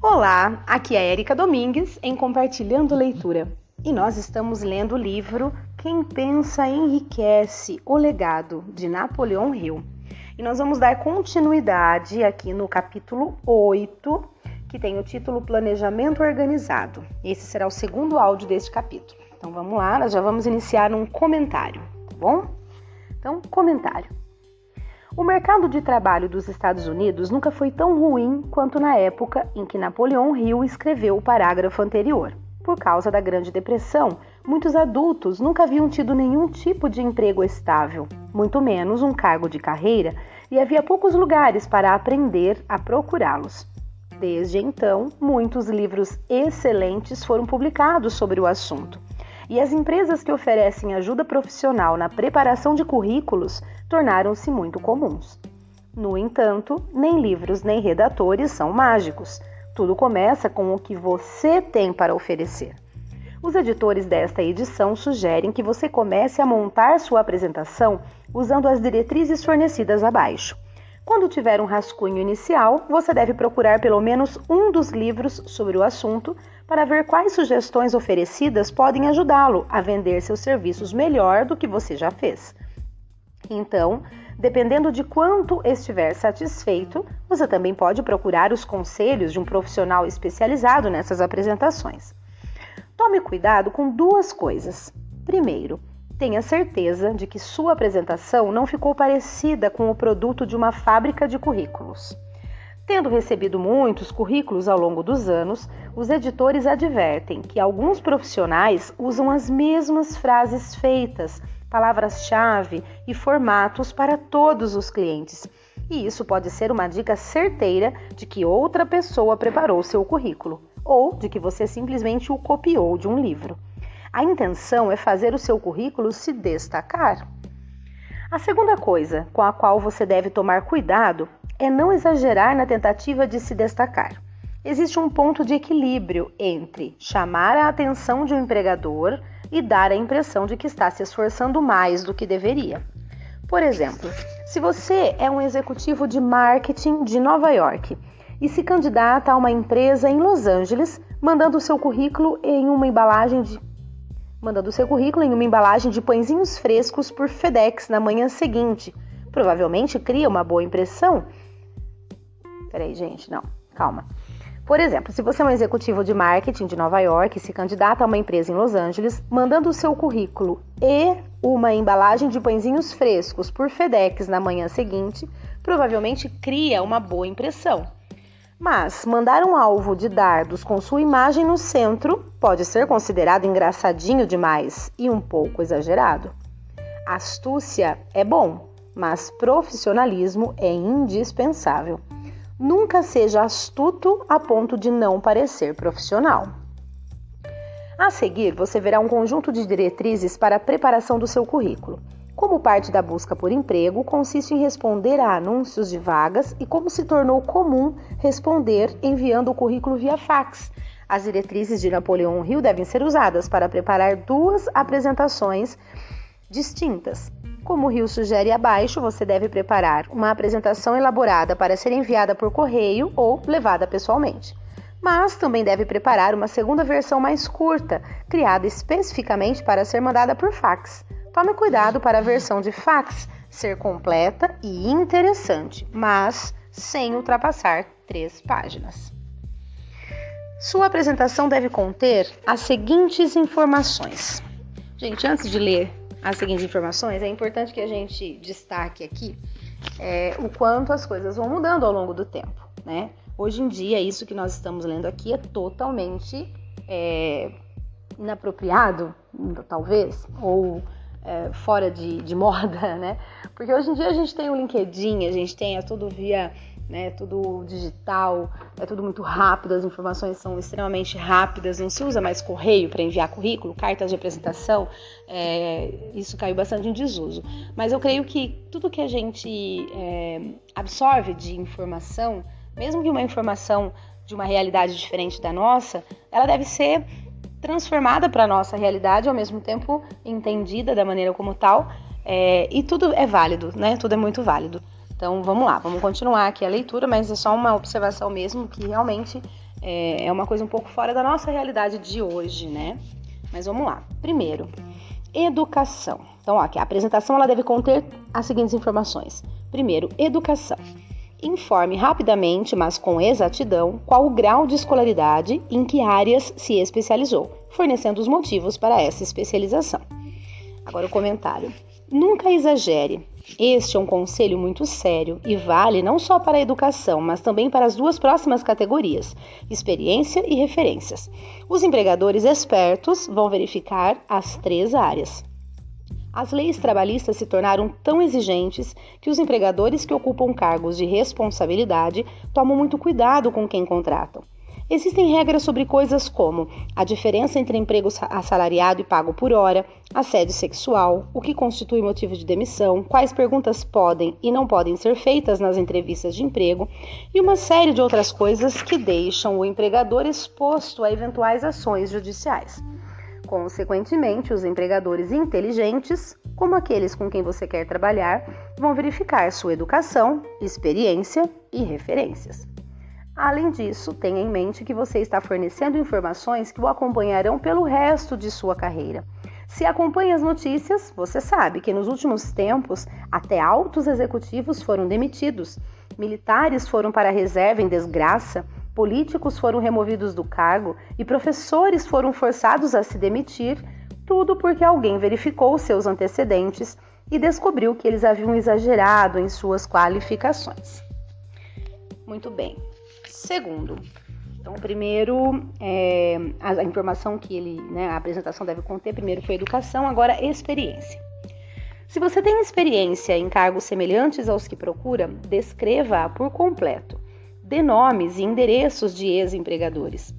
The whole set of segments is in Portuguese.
Olá, aqui é Erika Domingues em Compartilhando Leitura e nós estamos lendo o livro Quem Pensa Enriquece O Legado de Napoleão Hill. E nós vamos dar continuidade aqui no capítulo 8, que tem o título Planejamento Organizado. Esse será o segundo áudio deste capítulo. Então vamos lá, nós já vamos iniciar um comentário, tá bom? Então, comentário. O mercado de trabalho dos Estados Unidos nunca foi tão ruim quanto na época em que Napoleão Hill escreveu o parágrafo anterior. Por causa da Grande Depressão, muitos adultos nunca haviam tido nenhum tipo de emprego estável, muito menos um cargo de carreira, e havia poucos lugares para aprender a procurá-los. Desde então, muitos livros excelentes foram publicados sobre o assunto e as empresas que oferecem ajuda profissional na preparação de currículos tornaram-se muito comuns. No entanto, nem livros nem redatores são mágicos. Tudo começa com o que você tem para oferecer. Os editores desta edição sugerem que você comece a montar sua apresentação usando as diretrizes fornecidas abaixo. Quando tiver um rascunho inicial, você deve procurar pelo menos um dos livros sobre o assunto para ver quais sugestões oferecidas podem ajudá-lo a vender seus serviços melhor do que você já fez. Então, dependendo de quanto estiver satisfeito, você também pode procurar os conselhos de um profissional especializado nessas apresentações. Tome cuidado com duas coisas. Primeiro, tenha certeza de que sua apresentação não ficou parecida com o produto de uma fábrica de currículos. Tendo recebido muitos currículos ao longo dos anos, os editores advertem que alguns profissionais usam as mesmas frases feitas, palavras-chave e formatos para todos os clientes. E isso pode ser uma dica certeira de que outra pessoa preparou seu currículo ou de que você simplesmente o copiou de um livro. A intenção é fazer o seu currículo se destacar. A segunda coisa com a qual você deve tomar cuidado é não exagerar na tentativa de se destacar. Existe um ponto de equilíbrio entre chamar a atenção de um empregador e dar a impressão de que está se esforçando mais do que deveria. Por exemplo, se você é um executivo de marketing de Nova York e se candidata a uma empresa em Los Angeles, mandando seu currículo em uma embalagem de mandando seu currículo em uma embalagem de pãezinhos frescos por FedEx na manhã seguinte, provavelmente cria uma boa impressão Peraí, gente, não, calma. Por exemplo, se você é um executivo de marketing de Nova York e se candidata a uma empresa em Los Angeles, mandando o seu currículo e uma embalagem de pãezinhos frescos por FedEx na manhã seguinte, provavelmente cria uma boa impressão. Mas mandar um alvo de dardos com sua imagem no centro pode ser considerado engraçadinho demais e um pouco exagerado. Astúcia é bom, mas profissionalismo é indispensável. Nunca seja astuto a ponto de não parecer profissional. A seguir, você verá um conjunto de diretrizes para a preparação do seu currículo. Como parte da busca por emprego, consiste em responder a anúncios de vagas e como se tornou comum responder enviando o currículo via fax. As diretrizes de Napoleão Hill devem ser usadas para preparar duas apresentações distintas. Como o Rio sugere abaixo, você deve preparar uma apresentação elaborada para ser enviada por correio ou levada pessoalmente. Mas também deve preparar uma segunda versão mais curta, criada especificamente para ser mandada por fax. Tome cuidado para a versão de fax ser completa e interessante, mas sem ultrapassar três páginas. Sua apresentação deve conter as seguintes informações. Gente, antes de ler as seguintes informações, é importante que a gente destaque aqui é, o quanto as coisas vão mudando ao longo do tempo, né? Hoje em dia, isso que nós estamos lendo aqui é totalmente é, inapropriado, talvez, ou é, fora de, de, moda, né? Porque hoje em dia a gente tem o LinkedIn, a gente tem é tudo via né? Tudo digital, é tudo muito rápido, as informações são extremamente rápidas, não se usa mais correio para enviar currículo, cartas de apresentação, é, isso caiu bastante em desuso. Mas eu creio que tudo que a gente é, absorve de informação, mesmo que uma informação de uma realidade diferente da nossa, ela deve ser transformada para a nossa realidade, ao mesmo tempo entendida da maneira como tal, é, e tudo é válido, né? Tudo é muito válido. Então vamos lá, vamos continuar aqui a leitura, mas é só uma observação mesmo que realmente é, é uma coisa um pouco fora da nossa realidade de hoje, né? Mas vamos lá. Primeiro, educação. Então, ó, a apresentação ela deve conter as seguintes informações. Primeiro, educação. Informe rapidamente, mas com exatidão, qual o grau de escolaridade e em que áreas se especializou, fornecendo os motivos para essa especialização. Agora o comentário. Nunca exagere. Este é um conselho muito sério e vale não só para a educação, mas também para as duas próximas categorias, experiência e referências. Os empregadores espertos vão verificar as três áreas. As leis trabalhistas se tornaram tão exigentes que os empregadores que ocupam cargos de responsabilidade tomam muito cuidado com quem contratam. Existem regras sobre coisas como a diferença entre emprego assalariado e pago por hora, assédio sexual, o que constitui motivo de demissão, quais perguntas podem e não podem ser feitas nas entrevistas de emprego e uma série de outras coisas que deixam o empregador exposto a eventuais ações judiciais. Consequentemente, os empregadores inteligentes, como aqueles com quem você quer trabalhar, vão verificar sua educação, experiência e referências. Além disso, tenha em mente que você está fornecendo informações que o acompanharão pelo resto de sua carreira. Se acompanha as notícias, você sabe que nos últimos tempos até altos executivos foram demitidos, militares foram para a reserva em desgraça, políticos foram removidos do cargo e professores foram forçados a se demitir, tudo porque alguém verificou seus antecedentes e descobriu que eles haviam exagerado em suas qualificações. Muito bem. Segundo, então, primeiro, é, a, informação que ele, né, a apresentação deve conter, primeiro foi educação, agora experiência. Se você tem experiência em cargos semelhantes aos que procura, descreva-a por completo. Dê nomes e endereços de ex-empregadores.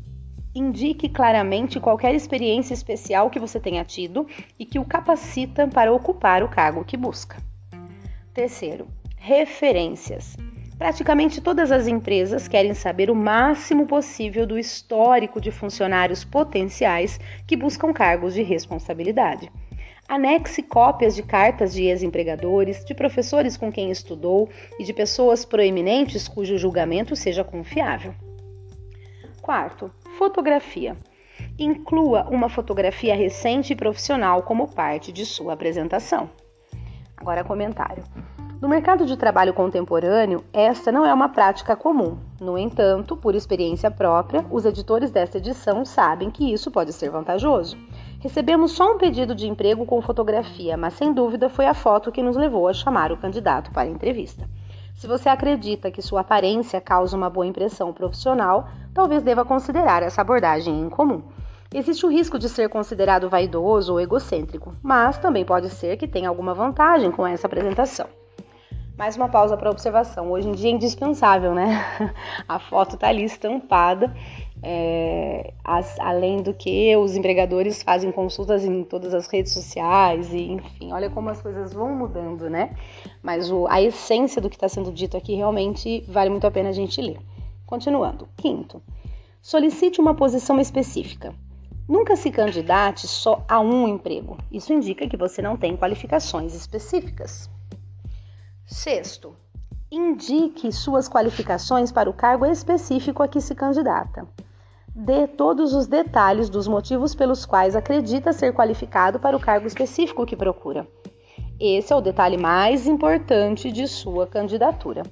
Indique claramente qualquer experiência especial que você tenha tido e que o capacita para ocupar o cargo que busca. Terceiro, referências. Praticamente todas as empresas querem saber o máximo possível do histórico de funcionários potenciais que buscam cargos de responsabilidade. Anexe cópias de cartas de ex-empregadores, de professores com quem estudou e de pessoas proeminentes cujo julgamento seja confiável. Quarto, fotografia. Inclua uma fotografia recente e profissional como parte de sua apresentação. Agora, comentário. No mercado de trabalho contemporâneo, esta não é uma prática comum. No entanto, por experiência própria, os editores desta edição sabem que isso pode ser vantajoso. Recebemos só um pedido de emprego com fotografia, mas sem dúvida foi a foto que nos levou a chamar o candidato para a entrevista. Se você acredita que sua aparência causa uma boa impressão profissional, talvez deva considerar essa abordagem em comum. Existe o risco de ser considerado vaidoso ou egocêntrico, mas também pode ser que tenha alguma vantagem com essa apresentação. Mais uma pausa para observação. Hoje em dia é indispensável, né? A foto está ali estampada. É, as, além do que os empregadores fazem consultas em todas as redes sociais e enfim, olha como as coisas vão mudando, né? Mas o, a essência do que está sendo dito aqui realmente vale muito a pena a gente ler. Continuando. Quinto, solicite uma posição específica. Nunca se candidate só a um emprego. Isso indica que você não tem qualificações específicas. Sexto, indique suas qualificações para o cargo específico a que se candidata. Dê todos os detalhes dos motivos pelos quais acredita ser qualificado para o cargo específico que procura. Esse é o detalhe mais importante de sua candidatura.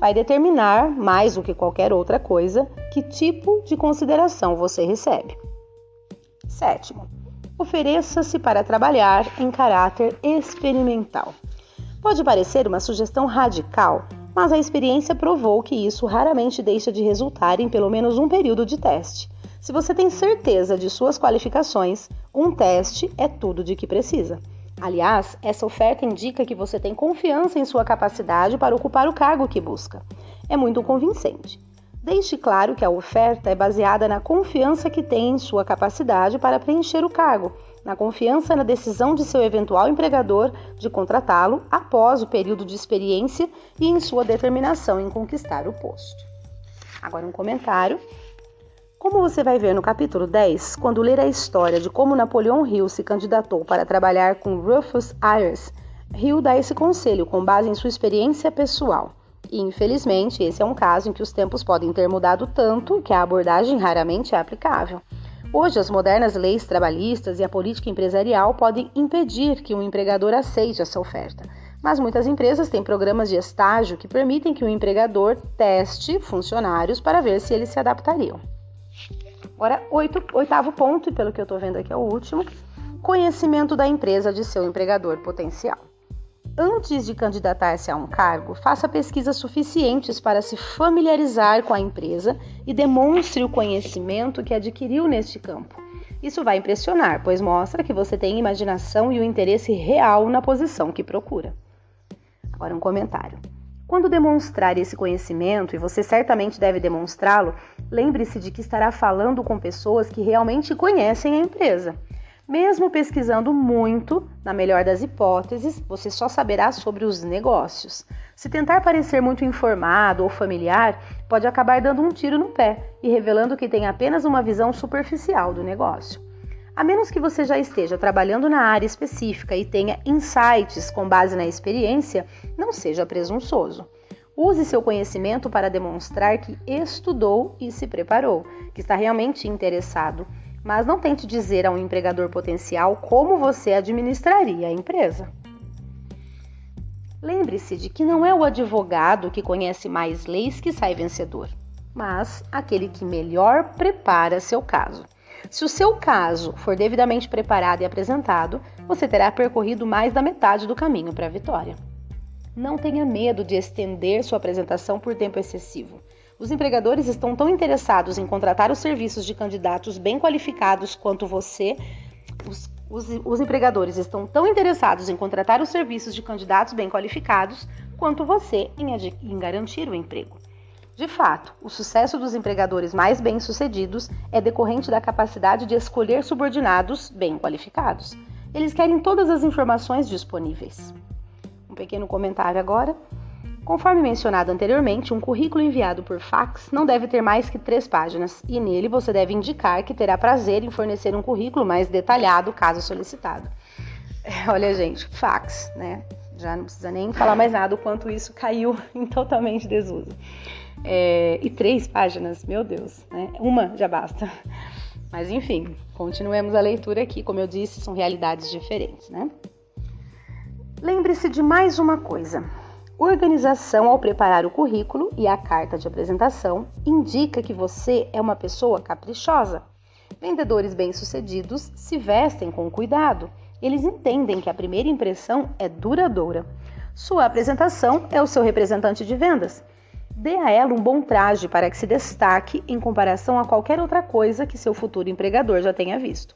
Vai determinar, mais do que qualquer outra coisa, que tipo de consideração você recebe. Sétimo, ofereça-se para trabalhar em caráter experimental. Pode parecer uma sugestão radical, mas a experiência provou que isso raramente deixa de resultar em pelo menos um período de teste. Se você tem certeza de suas qualificações, um teste é tudo de que precisa. Aliás, essa oferta indica que você tem confiança em sua capacidade para ocupar o cargo que busca. É muito convincente. Deixe claro que a oferta é baseada na confiança que tem em sua capacidade para preencher o cargo na confiança na decisão de seu eventual empregador de contratá-lo após o período de experiência e em sua determinação em conquistar o posto. Agora, um comentário. Como você vai ver no capítulo 10, quando ler a história de como Napoleão Hill se candidatou para trabalhar com Rufus Ayers, Hill dá esse conselho com base em sua experiência pessoal. E, infelizmente, esse é um caso em que os tempos podem ter mudado tanto que a abordagem raramente é aplicável. Hoje, as modernas leis trabalhistas e a política empresarial podem impedir que um empregador aceite essa oferta. Mas muitas empresas têm programas de estágio que permitem que o empregador teste funcionários para ver se eles se adaptariam. Agora, oito, oitavo ponto, e pelo que eu estou vendo aqui é o último, conhecimento da empresa de seu empregador potencial. Antes de candidatar-se a um cargo, faça pesquisas suficientes para se familiarizar com a empresa e demonstre o conhecimento que adquiriu neste campo. Isso vai impressionar, pois mostra que você tem imaginação e o interesse real na posição que procura. Agora, um comentário. Quando demonstrar esse conhecimento, e você certamente deve demonstrá-lo, lembre-se de que estará falando com pessoas que realmente conhecem a empresa. Mesmo pesquisando muito, na melhor das hipóteses, você só saberá sobre os negócios. Se tentar parecer muito informado ou familiar, pode acabar dando um tiro no pé e revelando que tem apenas uma visão superficial do negócio. A menos que você já esteja trabalhando na área específica e tenha insights com base na experiência, não seja presunçoso. Use seu conhecimento para demonstrar que estudou e se preparou, que está realmente interessado, mas não tente dizer a um empregador potencial como você administraria a empresa. Lembre-se de que não é o advogado que conhece mais leis que sai vencedor, mas aquele que melhor prepara seu caso. Se o seu caso for devidamente preparado e apresentado, você terá percorrido mais da metade do caminho para a vitória. Não tenha medo de estender sua apresentação por tempo excessivo. Os empregadores estão tão interessados em contratar os serviços de candidatos bem qualificados quanto você. Os, os, os, empregadores estão tão interessados em contratar os serviços de candidatos bem qualificados quanto você em, em garantir o emprego. De fato, o sucesso dos empregadores mais bem-sucedidos é decorrente da capacidade de escolher subordinados bem qualificados. Eles querem todas as informações disponíveis. Um pequeno comentário agora. Conforme mencionado anteriormente, um currículo enviado por fax não deve ter mais que três páginas e nele você deve indicar que terá prazer em fornecer um currículo mais detalhado caso solicitado. Olha, gente, fax, né? Já não precisa nem falar mais nada o quanto isso caiu em totalmente desuso. É, e três páginas, meu Deus, né? Uma já basta. Mas enfim, continuemos a leitura aqui. Como eu disse, são realidades diferentes, né? Lembre-se de mais uma coisa. Organização ao preparar o currículo e a carta de apresentação indica que você é uma pessoa caprichosa. Vendedores bem-sucedidos se vestem com cuidado. Eles entendem que a primeira impressão é duradoura. Sua apresentação é o seu representante de vendas. Dê a ela um bom traje para que se destaque em comparação a qualquer outra coisa que seu futuro empregador já tenha visto.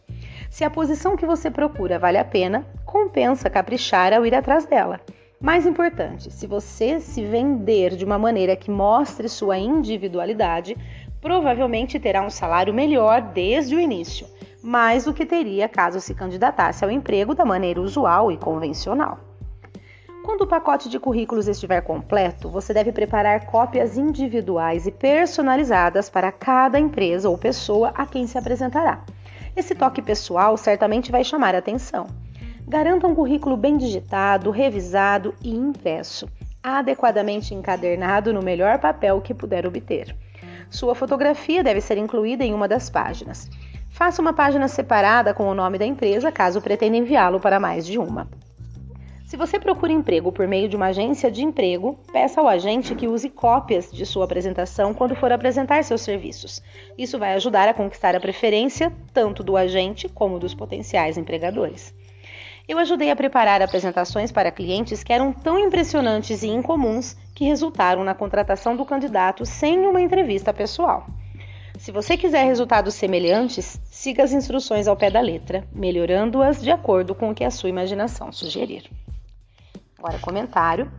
Se a posição que você procura vale a pena, compensa caprichar ao ir atrás dela. Mais importante, se você se vender de uma maneira que mostre sua individualidade, provavelmente terá um salário melhor desde o início, mais do que teria caso se candidatasse ao emprego da maneira usual e convencional. Quando o pacote de currículos estiver completo, você deve preparar cópias individuais e personalizadas para cada empresa ou pessoa a quem se apresentará. Esse toque pessoal certamente vai chamar a atenção. Garanta um currículo bem digitado, revisado e impresso, adequadamente encadernado no melhor papel que puder obter. Sua fotografia deve ser incluída em uma das páginas. Faça uma página separada com o nome da empresa caso pretenda enviá-lo para mais de uma. Se você procura emprego por meio de uma agência de emprego, peça ao agente que use cópias de sua apresentação quando for apresentar seus serviços. Isso vai ajudar a conquistar a preferência tanto do agente como dos potenciais empregadores. Eu ajudei a preparar apresentações para clientes que eram tão impressionantes e incomuns que resultaram na contratação do candidato sem uma entrevista pessoal. Se você quiser resultados semelhantes, siga as instruções ao pé da letra, melhorando-as de acordo com o que a sua imaginação sugerir. Agora, comentário.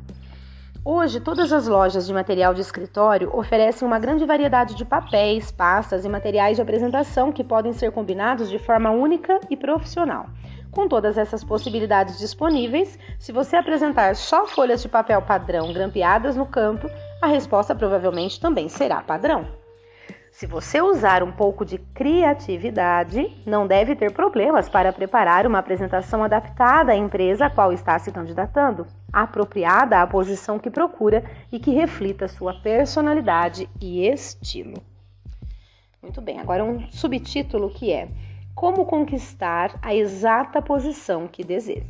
Hoje, todas as lojas de material de escritório oferecem uma grande variedade de papéis, pastas e materiais de apresentação que podem ser combinados de forma única e profissional. Com todas essas possibilidades disponíveis, se você apresentar só folhas de papel padrão grampeadas no canto, a resposta provavelmente também será padrão. Se você usar um pouco de criatividade, não deve ter problemas para preparar uma apresentação adaptada à empresa a qual está se candidatando, apropriada à posição que procura e que reflita sua personalidade e estilo. Muito bem, agora um subtítulo que é Como conquistar a exata posição que deseja.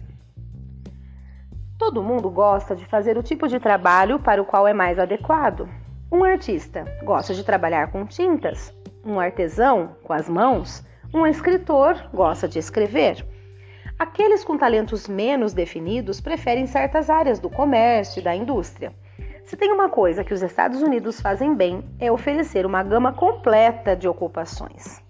Todo mundo gosta de fazer o tipo de trabalho para o qual é mais adequado. Um artista gosta de trabalhar com tintas, um artesão com as mãos, um escritor gosta de escrever. Aqueles com talentos menos definidos preferem certas áreas do comércio e da indústria. Se tem uma coisa que os Estados Unidos fazem bem é oferecer uma gama completa de ocupações.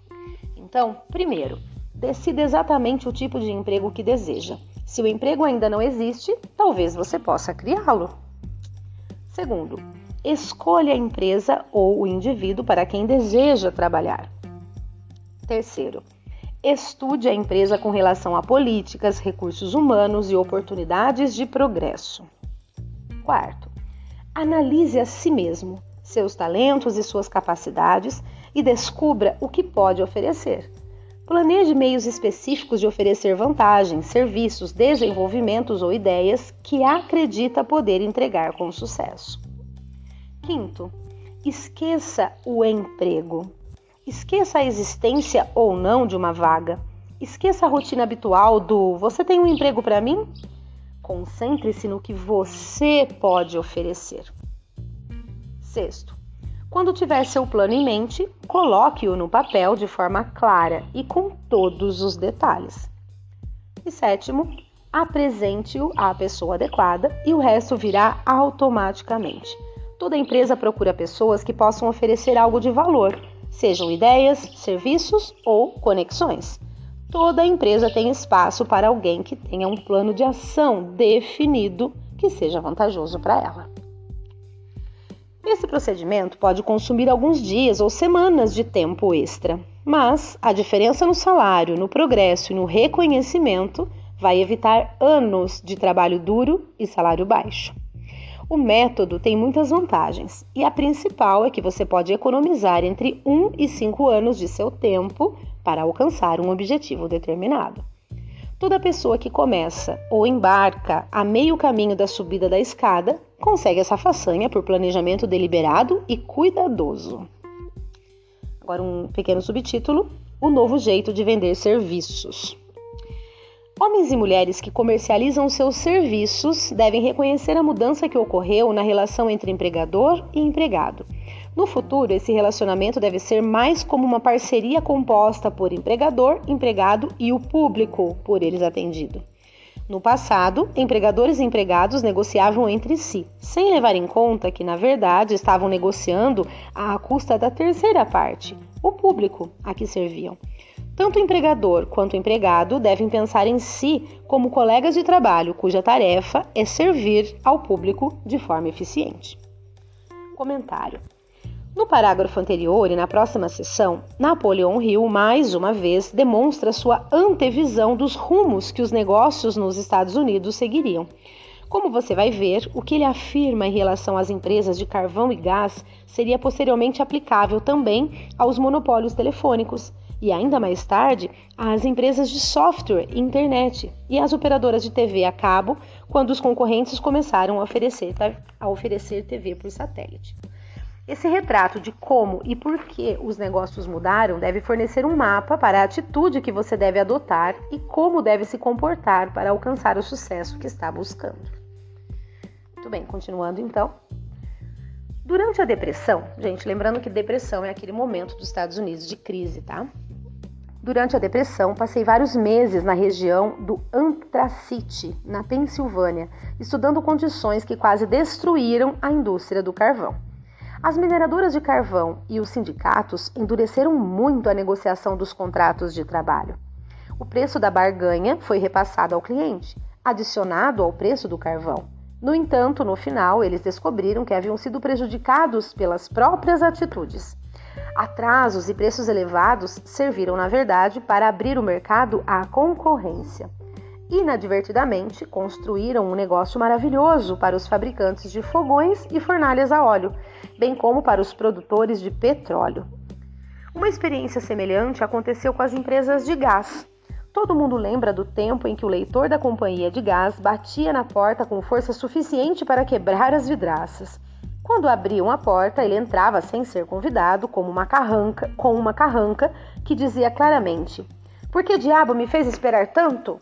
Então, primeiro, decida exatamente o tipo de emprego que deseja. Se o emprego ainda não existe, talvez você possa criá-lo. Segundo, escolha a empresa ou o indivíduo para quem deseja trabalhar. Terceiro, estude a empresa com relação a políticas, recursos humanos e oportunidades de progresso. Quarto, analise a si mesmo, seus talentos e suas capacidades e descubra o que pode oferecer. Planeje meios específicos de oferecer vantagens, serviços, desenvolvimentos ou ideias que acredita poder entregar com sucesso. Quinto, esqueça o emprego. Esqueça a existência ou não de uma vaga. Esqueça a rotina habitual do você tem um emprego para mim? Concentre-se no que você pode oferecer. Sexto, quando tiver seu plano em mente, coloque-o no papel de forma clara e com todos os detalhes. E sétimo, apresente-o à pessoa adequada e o resto virá automaticamente. Toda empresa procura pessoas que possam oferecer algo de valor, sejam ideias, serviços ou conexões. Toda empresa tem espaço para alguém que tenha um plano de ação definido que seja vantajoso para ela. Esse procedimento pode consumir alguns dias ou semanas de tempo extra, mas a diferença no salário, no progresso e no reconhecimento vai evitar anos de trabalho duro e salário baixo. O método tem muitas vantagens e a principal é que você pode economizar entre 1 e 5 anos de seu tempo para alcançar um objetivo determinado. Toda pessoa que começa ou embarca a meio caminho da subida da escada consegue essa façanha por planejamento deliberado e cuidadoso. Agora, um pequeno subtítulo: O novo jeito de vender serviços. Homens e mulheres que comercializam seus serviços devem reconhecer a mudança que ocorreu na relação entre empregador e empregado. No futuro, esse relacionamento deve ser mais como uma parceria composta por empregador, empregado e o público por eles atendido. No passado, empregadores e empregados negociavam entre si, sem levar em conta que, na verdade, estavam negociando à custa da terceira parte, o público a que serviam. Tanto o empregador quanto o empregado devem pensar em si como colegas de trabalho cuja tarefa é servir ao público de forma eficiente. Comentário: No parágrafo anterior e na próxima sessão, Napoleão Hill mais uma vez demonstra sua antevisão dos rumos que os negócios nos Estados Unidos seguiriam. Como você vai ver, o que ele afirma em relação às empresas de carvão e gás seria posteriormente aplicável também aos monopólios telefônicos e ainda mais tarde às empresas de software e internet e às operadoras de TV a cabo, quando os concorrentes começaram a oferecer, a oferecer TV por satélite. Esse retrato de como e por que os negócios mudaram deve fornecer um mapa para a atitude que você deve adotar e como deve se comportar para alcançar o sucesso que está buscando. Muito bem, continuando então. Durante a depressão, gente, lembrando que depressão é aquele momento dos Estados Unidos de crise, tá? Durante a depressão, passei vários meses na região do Anthracite, na Pensilvânia, estudando condições que quase destruíram a indústria do carvão. As mineradoras de carvão e os sindicatos endureceram muito a negociação dos contratos de trabalho. O preço da barganha foi repassado ao cliente, adicionado ao preço do carvão. No entanto, no final, eles descobriram que haviam sido prejudicados pelas próprias atitudes. Atrasos e preços elevados serviram, na verdade, para abrir o mercado à concorrência. Inadvertidamente, construíram um negócio maravilhoso para os fabricantes de fogões e fornalhas a óleo, bem como para os produtores de petróleo. Uma experiência semelhante aconteceu com as empresas de gás. Todo mundo lembra do tempo em que o leitor da companhia de gás batia na porta com força suficiente para quebrar as vidraças. Quando abriam a porta, ele entrava sem ser convidado, como uma carranca, com uma carranca que dizia claramente: Por que diabo me fez esperar tanto?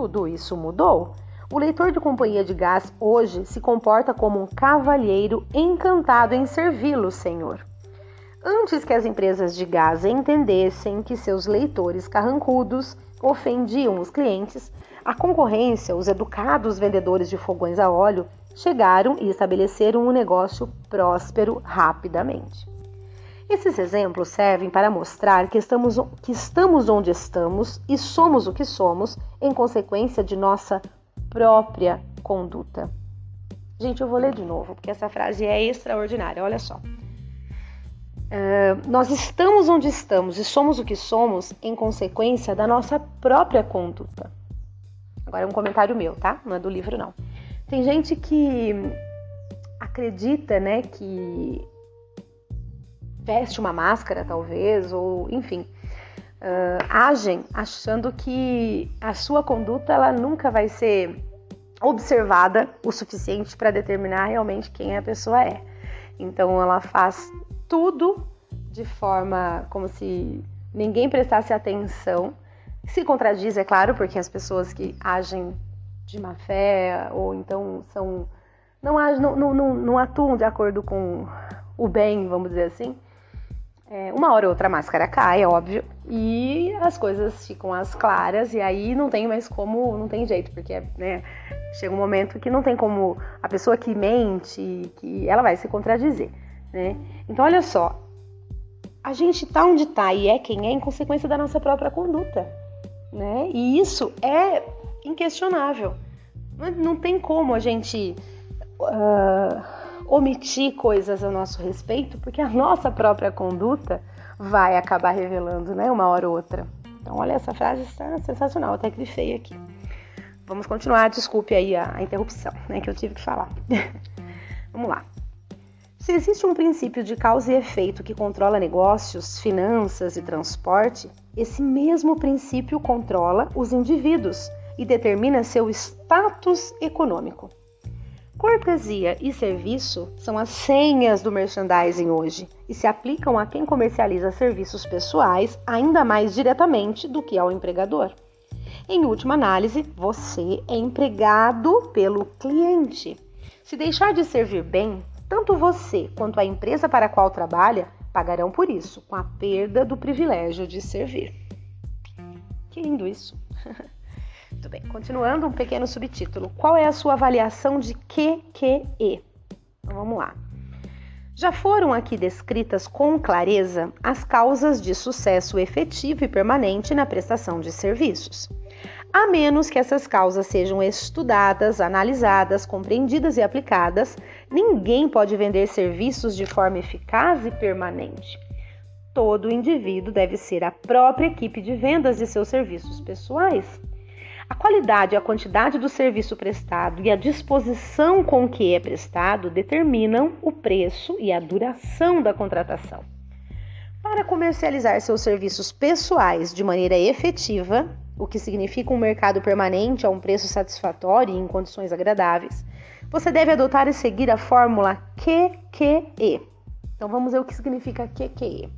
Tudo isso mudou. O leitor de companhia de gás hoje se comporta como um cavalheiro encantado em servi-lo, senhor. Antes que as empresas de gás entendessem que seus leitores carrancudos ofendiam os clientes, a concorrência, os educados vendedores de fogões a óleo, chegaram e estabeleceram um negócio próspero rapidamente. Esses exemplos servem para mostrar que estamos, que estamos onde estamos e somos o que somos em consequência de nossa própria conduta. Gente, eu vou ler de novo, porque essa frase é extraordinária. Olha só. Uh, nós estamos onde estamos e somos o que somos em consequência da nossa própria conduta. Agora é um comentário meu, tá? Não é do livro, não. Tem gente que acredita, né, que veste uma máscara, talvez, ou enfim, uh, agem achando que a sua conduta ela nunca vai ser observada o suficiente para determinar realmente quem a pessoa é. Então ela faz tudo de forma como se ninguém prestasse atenção. Se contradiz, é claro, porque as pessoas que agem de má fé ou então são não, não, não, não atuam de acordo com o bem, vamos dizer assim, é, uma hora ou outra a máscara cai, é óbvio, e as coisas ficam as claras, e aí não tem mais como, não tem jeito, porque né, chega um momento que não tem como a pessoa que mente, que ela vai se contradizer. Né? Então, olha só, a gente tá onde tá e é quem é em consequência da nossa própria conduta, né? E isso é inquestionável. Não tem como a gente uh, omitir coisas a nosso respeito, porque a nossa própria conduta vai acabar revelando, né? Uma hora ou outra. Então, olha, essa frase está sensacional, até grifei aqui. Vamos continuar, desculpe aí a, a interrupção, né? Que eu tive que falar. Vamos lá. Se existe um princípio de causa e efeito que controla negócios, finanças e transporte, esse mesmo princípio controla os indivíduos e determina seu status econômico. Cortesia e serviço são as senhas do merchandising hoje e se aplicam a quem comercializa serviços pessoais ainda mais diretamente do que ao empregador. Em última análise, você é empregado pelo cliente. Se deixar de servir bem, tanto você quanto a empresa para a qual trabalha pagarão por isso, com a perda do privilégio de servir. Que lindo isso! Muito bem, continuando um pequeno subtítulo. Qual é a sua avaliação de QQE? Então, vamos lá. Já foram aqui descritas com clareza as causas de sucesso efetivo e permanente na prestação de serviços a menos que essas causas sejam estudadas, analisadas, compreendidas e aplicadas, ninguém pode vender serviços de forma eficaz e permanente. Todo indivíduo deve ser a própria equipe de vendas de seus serviços pessoais. A qualidade e a quantidade do serviço prestado e a disposição com que é prestado determinam o preço e a duração da contratação. Para comercializar seus serviços pessoais de maneira efetiva, o que significa um mercado permanente a um preço satisfatório e em condições agradáveis, você deve adotar e seguir a fórmula QQE. Então vamos ver o que significa QQE.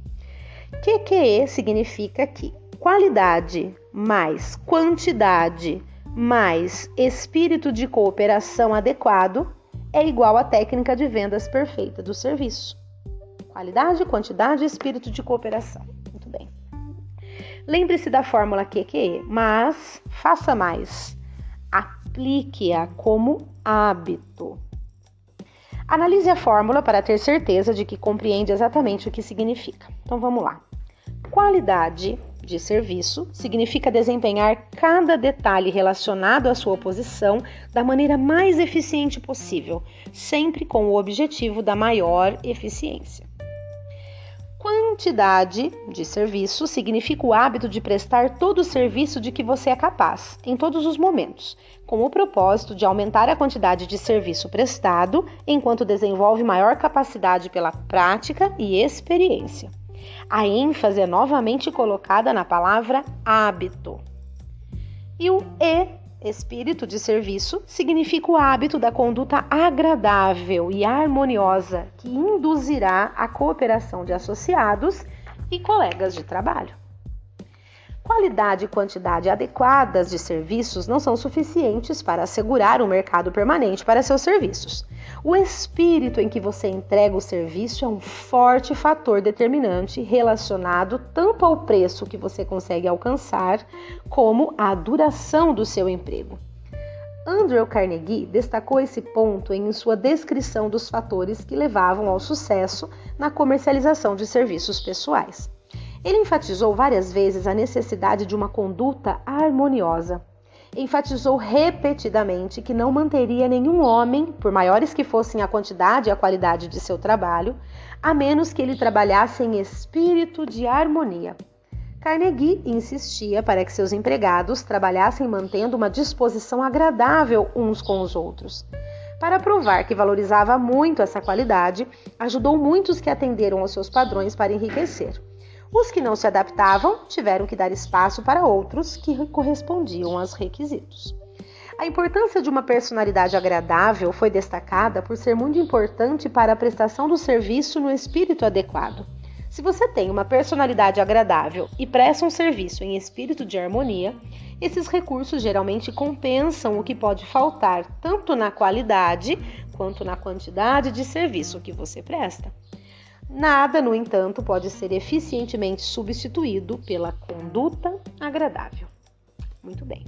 QQE significa que qualidade mais quantidade mais espírito de cooperação adequado é igual à técnica de vendas perfeita do serviço. Qualidade, quantidade espírito de cooperação. Lembre-se da fórmula QQE, mas faça mais. Aplique-a como hábito. Analise a fórmula para ter certeza de que compreende exatamente o que significa. Então vamos lá. Qualidade de serviço significa desempenhar cada detalhe relacionado à sua posição da maneira mais eficiente possível, sempre com o objetivo da maior eficiência. Quantidade de serviço significa o hábito de prestar todo o serviço de que você é capaz, em todos os momentos, com o propósito de aumentar a quantidade de serviço prestado enquanto desenvolve maior capacidade pela prática e experiência. A ênfase é novamente colocada na palavra hábito. E o E, espírito de serviço, significa o hábito da conduta agradável e harmoniosa que induzirá a cooperação de associados e colegas de trabalho. Qualidade e quantidade adequadas de serviços não são suficientes para assegurar um mercado permanente para seus serviços. O espírito em que você entrega o serviço é um forte fator determinante relacionado tanto ao preço que você consegue alcançar, como à duração do seu emprego. Andrew Carnegie destacou esse ponto em sua descrição dos fatores que levavam ao sucesso na comercialização de serviços pessoais. Ele enfatizou várias vezes a necessidade de uma conduta harmoniosa. Enfatizou repetidamente que não manteria nenhum homem, por maiores que fossem a quantidade e a qualidade de seu trabalho, a menos que ele trabalhasse em espírito de harmonia. Carnegie insistia para que seus empregados trabalhassem mantendo uma disposição agradável uns com os outros. Para provar que valorizava muito essa qualidade, ajudou muitos que atenderam aos seus padrões para enriquecer. Os que não se adaptavam tiveram que dar espaço para outros que correspondiam aos requisitos. A importância de uma personalidade agradável foi destacada por ser muito importante para a prestação do serviço no espírito adequado. Se você tem uma personalidade agradável e presta um serviço em espírito de harmonia, esses recursos geralmente compensam o que pode faltar tanto na qualidade quanto na quantidade de serviço que você presta. Nada, no entanto, pode ser eficientemente substituído pela conduta agradável. Muito bem.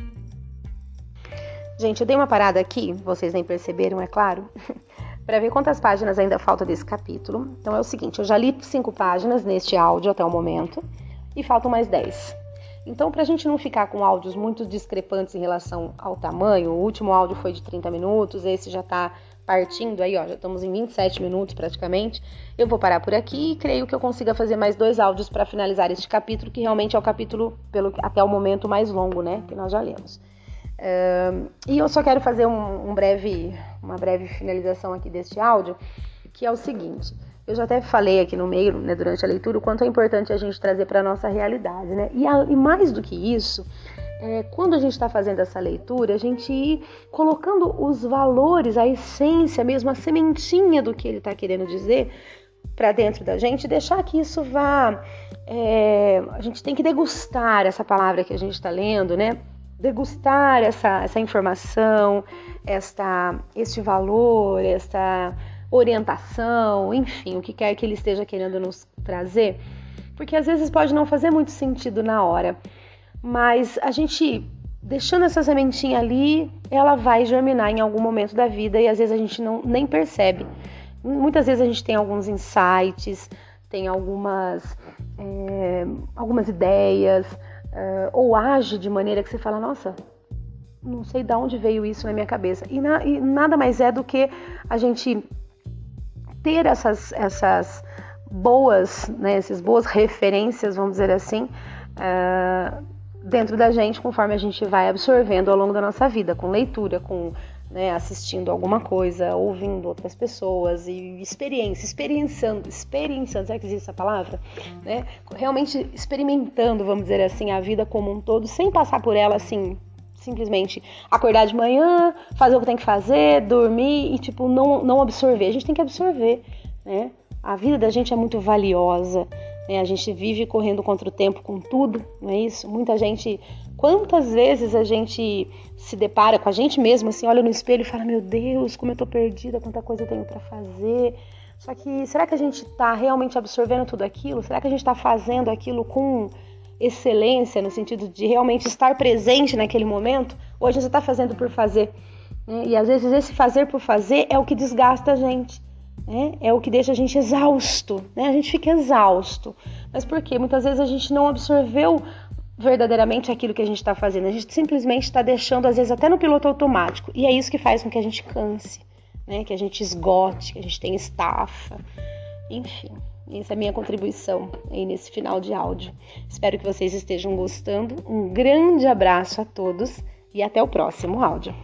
Gente, eu dei uma parada aqui, vocês nem perceberam, é claro, para ver quantas páginas ainda falta desse capítulo. Então é o seguinte, eu já li cinco páginas neste áudio até o momento e faltam mais dez. Então, para a gente não ficar com áudios muito discrepantes em relação ao tamanho, o último áudio foi de 30 minutos, esse já está partindo aí, ó, já estamos em 27 minutos praticamente. Eu vou parar por aqui e creio que eu consiga fazer mais dois áudios para finalizar este capítulo, que realmente é o capítulo, pelo, até o momento, mais longo, né? Que nós já lemos. Uh, e eu só quero fazer um, um, breve, uma breve finalização aqui deste áudio, que é o seguinte. Eu já até falei aqui no meio, né, durante a leitura, o quanto é importante a gente trazer para a nossa realidade, né? E, a, e mais do que isso, é, quando a gente está fazendo essa leitura, a gente ir colocando os valores, a essência mesmo, a sementinha do que ele está querendo dizer para dentro da gente, deixar que isso vá. É, a gente tem que degustar essa palavra que a gente está lendo, né? Degustar essa, essa informação, esta, este valor, esta orientação, enfim, o que quer que ele esteja querendo nos trazer, porque às vezes pode não fazer muito sentido na hora. Mas a gente deixando essa sementinha ali, ela vai germinar em algum momento da vida e às vezes a gente não nem percebe. Muitas vezes a gente tem alguns insights, tem algumas, é, algumas ideias, é, ou age de maneira que você fala, nossa, não sei de onde veio isso na minha cabeça. E, na, e nada mais é do que a gente ter essas, essas boas, né, essas boas referências, vamos dizer assim, uh, dentro da gente conforme a gente vai absorvendo ao longo da nossa vida, com leitura, com né, assistindo alguma coisa, ouvindo outras pessoas e experiência, experienciando, experienciando, será que existe essa palavra? Né? Realmente experimentando, vamos dizer assim, a vida como um todo, sem passar por ela assim, simplesmente acordar de manhã, fazer o que tem que fazer, dormir e tipo não, não absorver. A gente tem que absorver, né? A vida da gente é muito valiosa. Né? A gente vive correndo contra o tempo com tudo, não é isso? Muita gente. Quantas vezes a gente se depara com a gente mesmo, assim, olha no espelho e fala: Meu Deus, como eu tô perdida, quanta coisa eu tenho para fazer. Só que será que a gente está realmente absorvendo tudo aquilo? Será que a gente está fazendo aquilo com excelência, no sentido de realmente estar presente naquele momento? Ou a gente está fazendo por fazer? Né? E às vezes esse fazer por fazer é o que desgasta a gente né? É o que deixa a gente exausto, né? A gente fica exausto. Mas por quê? Muitas vezes a gente não absorveu verdadeiramente aquilo que a gente está fazendo. A gente simplesmente está deixando, às vezes, até no piloto automático. E é isso que faz com que a gente canse, né? Que a gente esgote, que a gente tenha estafa. Enfim, essa é a minha contribuição aí nesse final de áudio. Espero que vocês estejam gostando. Um grande abraço a todos e até o próximo áudio.